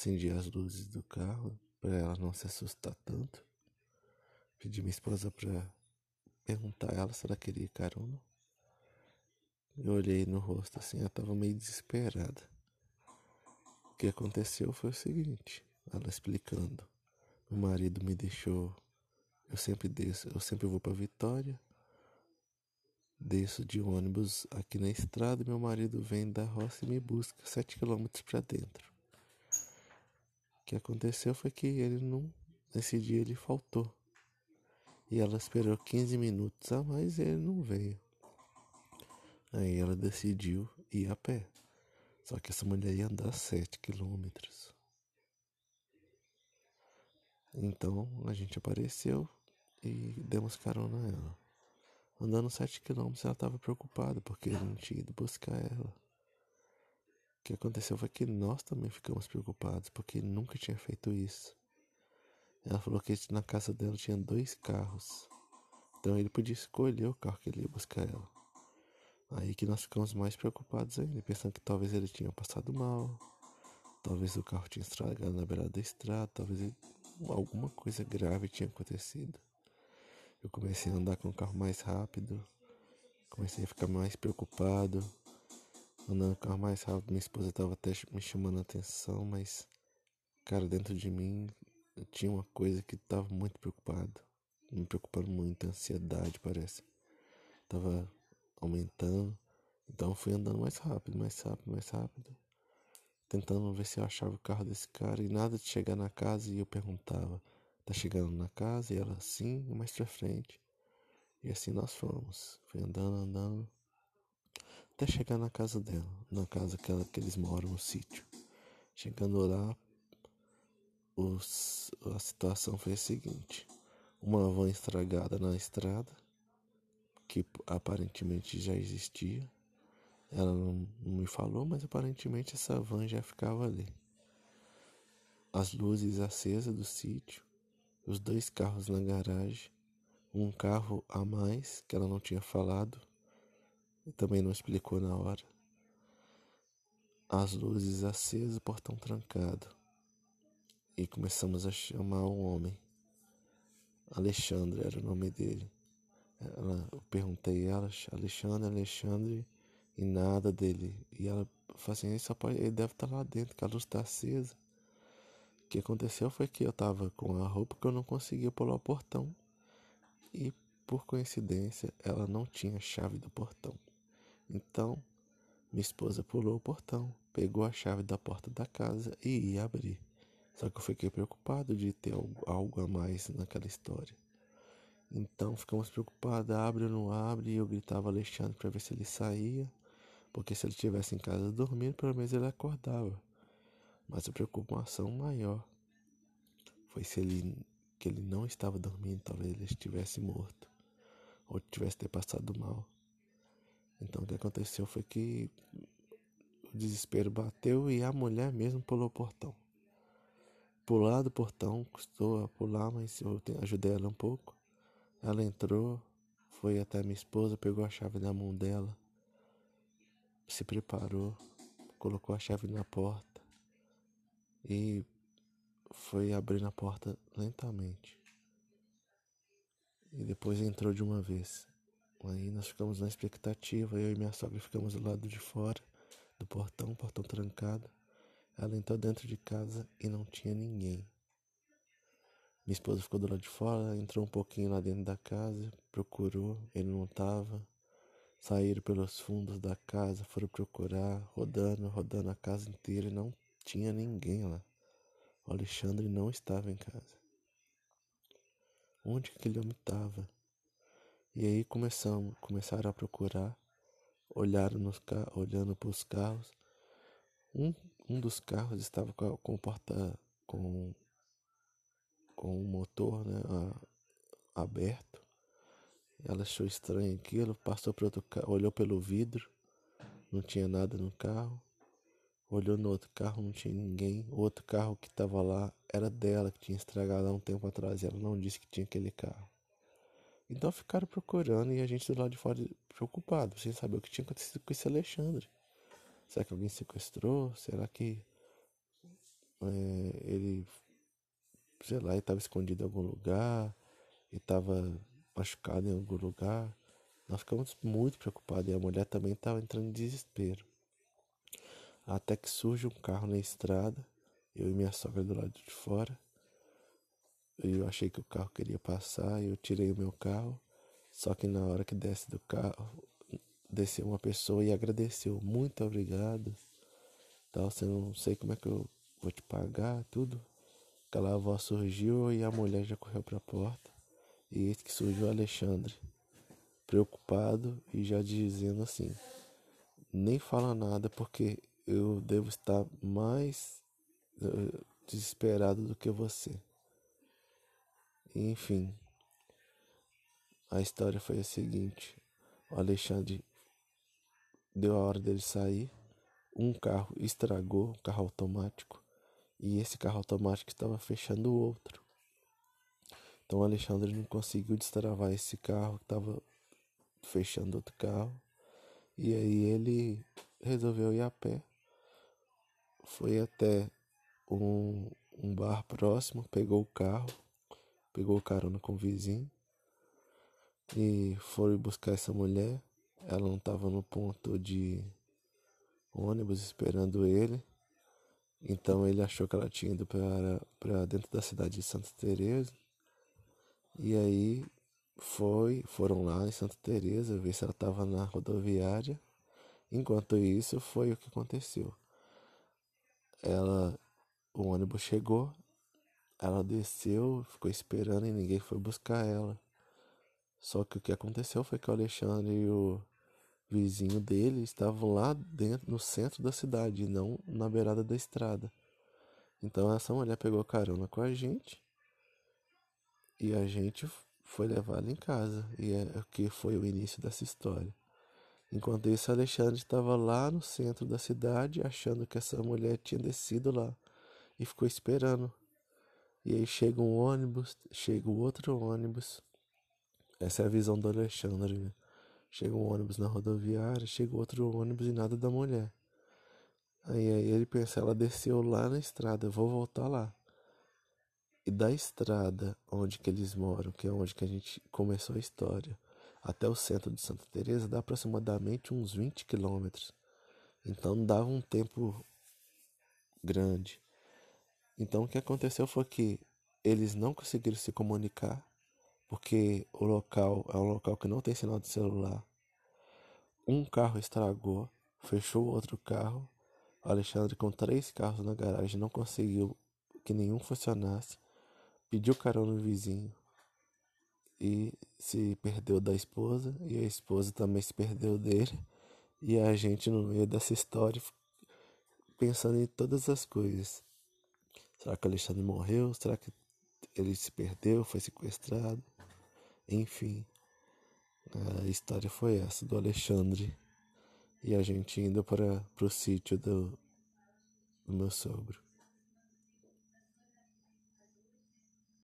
acendi as luzes do carro para ela não se assustar tanto. Pedi minha esposa para perguntar a ela se ela queria carona. Eu olhei no rosto assim, ela estava meio desesperada. O que aconteceu foi o seguinte, ela explicando. Meu marido me deixou, eu sempre desço, eu sempre vou para Vitória. Desço de ônibus aqui na estrada e meu marido vem da roça e me busca sete quilômetros para dentro. Que aconteceu foi que ele não, nesse dia ele faltou. E ela esperou 15 minutos a mais e ele não veio. Aí ela decidiu ir a pé. Só que essa mulher ia andar 7 quilômetros. Então a gente apareceu e demos carona a ela. Andando 7 quilômetros ela estava preocupada porque ele não tinha ido buscar ela. O que aconteceu foi que nós também ficamos preocupados porque nunca tinha feito isso. Ela falou que na casa dela tinha dois carros. Então ele podia escolher o carro que ele ia buscar ela. Aí que nós ficamos mais preocupados ainda, pensando que talvez ele tinha passado mal, talvez o carro tinha estragado na beirada da estrada, talvez alguma coisa grave tinha acontecido. Eu comecei a andar com o carro mais rápido, comecei a ficar mais preocupado, andando o carro mais rápido. Minha esposa estava até me chamando a atenção, mas, cara, dentro de mim eu tinha uma coisa que estava muito preocupado, me preocupando muito, ansiedade parece. Tava aumentando, então eu fui andando mais rápido, mais rápido, mais rápido, tentando ver se eu achava o carro desse cara e nada de chegar na casa e eu perguntava, tá chegando na casa? E ela sim, mais pra frente. E assim nós fomos, fui andando, andando, até chegar na casa dela, na casa que, ela, que eles moram no sítio. Chegando lá, os, a situação foi a seguinte: uma van estragada na estrada, que aparentemente já existia. Ela não, não me falou, mas aparentemente essa van já ficava ali. As luzes acesas do sítio, os dois carros na garagem, um carro a mais que ela não tinha falado e também não explicou na hora. As luzes acesas, portão trancado e começamos a chamar um homem. Alexandre era o nome dele. Ela, eu perguntei a ela, Alexandre, Alexandre, e nada dele. E ela falou assim, ele, pode, ele deve estar lá dentro, que a luz está acesa. O que aconteceu foi que eu estava com a roupa que eu não conseguia pular o portão. E por coincidência, ela não tinha chave do portão. Então, minha esposa pulou o portão, pegou a chave da porta da casa e ia abrir. Só que eu fiquei preocupado de ter algo a mais naquela história. Então ficamos preocupados, abre ou não abre, e eu gritava Alexandre para ver se ele saía, porque se ele estivesse em casa dormindo, pelo menos ele acordava. Mas a preocupação maior foi se ele que ele não estava dormindo, talvez ele estivesse morto ou tivesse ter passado mal. Então o que aconteceu foi que o desespero bateu e a mulher mesmo pulou o portão pular do portão, custou a pular, mas eu ajudei ela um pouco. Ela entrou, foi até minha esposa, pegou a chave na mão dela, se preparou, colocou a chave na porta e foi abrindo a porta lentamente. E depois entrou de uma vez. Aí nós ficamos na expectativa, eu e minha sogra ficamos do lado de fora do portão, portão trancado. Ela entrou dentro de casa e não tinha ninguém. Minha esposa ficou do lado de fora, entrou um pouquinho lá dentro da casa, procurou, ele não estava. Saíram pelos fundos da casa, foram procurar, rodando, rodando a casa inteira e não tinha ninguém lá. O Alexandre não estava em casa. Onde que aquele homem estava? E aí começamos, começaram a procurar, olharam nos olhando para os carros. Um um dos carros estava com, com porta com com o motor né, a, aberto. Ela achou estranho aquilo, passou para outro carro, olhou pelo vidro, não tinha nada no carro. Olhou no outro carro, não tinha ninguém. O outro carro que estava lá era dela, que tinha estragado há um tempo atrás. E ela não disse que tinha aquele carro. Então ficaram procurando e a gente do lado de fora preocupado, sem saber o que tinha acontecido com esse Alexandre. Será que alguém sequestrou? Será que é, ele, sei lá, estava escondido em algum lugar, ele estava machucado em algum lugar. Nós ficamos muito preocupados e a mulher também estava entrando em desespero. Até que surge um carro na estrada, eu e minha sogra do lado de fora. Eu achei que o carro queria passar, eu tirei o meu carro. Só que na hora que desce do carro, desceu uma pessoa e agradeceu. Muito obrigado. Tal, você não sei como é que eu vou te pagar, tudo. Aquela voz surgiu e a mulher já correu para a porta. E eis que surgiu Alexandre, preocupado e já dizendo assim: nem fala nada porque eu devo estar mais uh, desesperado do que você. Enfim, a história foi a seguinte: o Alexandre deu a hora dele sair, um carro estragou, um carro automático, e esse carro automático estava fechando o outro. Então o Alexandre não conseguiu destravar esse carro que estava fechando outro carro. E aí ele resolveu ir a pé. Foi até um, um bar próximo, pegou o carro, pegou carona com o vizinho e foi buscar essa mulher. Ela não estava no ponto de ônibus esperando ele. Então ele achou que ela tinha ido para dentro da cidade de Santa Teresa. E aí foi, foram lá em Santa Teresa ver se ela estava na rodoviária. Enquanto isso foi o que aconteceu. Ela o ônibus chegou, ela desceu, ficou esperando e ninguém foi buscar ela. Só que o que aconteceu foi que o Alexandre e o vizinho dele estavam lá dentro, no centro da cidade, e não na beirada da estrada. Então essa mulher pegou carona com a gente e a gente foi levá-la em casa. E é o que foi o início dessa história. Enquanto isso, Alexandre estava lá no centro da cidade, achando que essa mulher tinha descido lá e ficou esperando. E aí chega um ônibus, chega o outro ônibus. Essa é a visão do Alexandre. Né? Chega um ônibus na rodoviária, chega outro ônibus e nada da mulher. Aí, aí ele pensa, ela desceu lá na estrada, eu vou voltar lá. E da estrada onde que eles moram, que é onde que a gente começou a história, até o centro de Santa Teresa dá aproximadamente uns 20 quilômetros. Então dava um tempo grande. Então o que aconteceu foi que eles não conseguiram se comunicar porque o local é um local que não tem sinal de celular. Um carro estragou, fechou outro carro. O Alexandre, com três carros na garagem, não conseguiu que nenhum funcionasse. Pediu carona no vizinho e se perdeu da esposa, e a esposa também se perdeu dele. E a gente, no meio dessa história, pensando em todas as coisas. Será que Alexandre morreu? Será que ele se perdeu? Foi sequestrado? Enfim, a história foi essa do Alexandre e a gente indo para o sítio do, do meu sogro.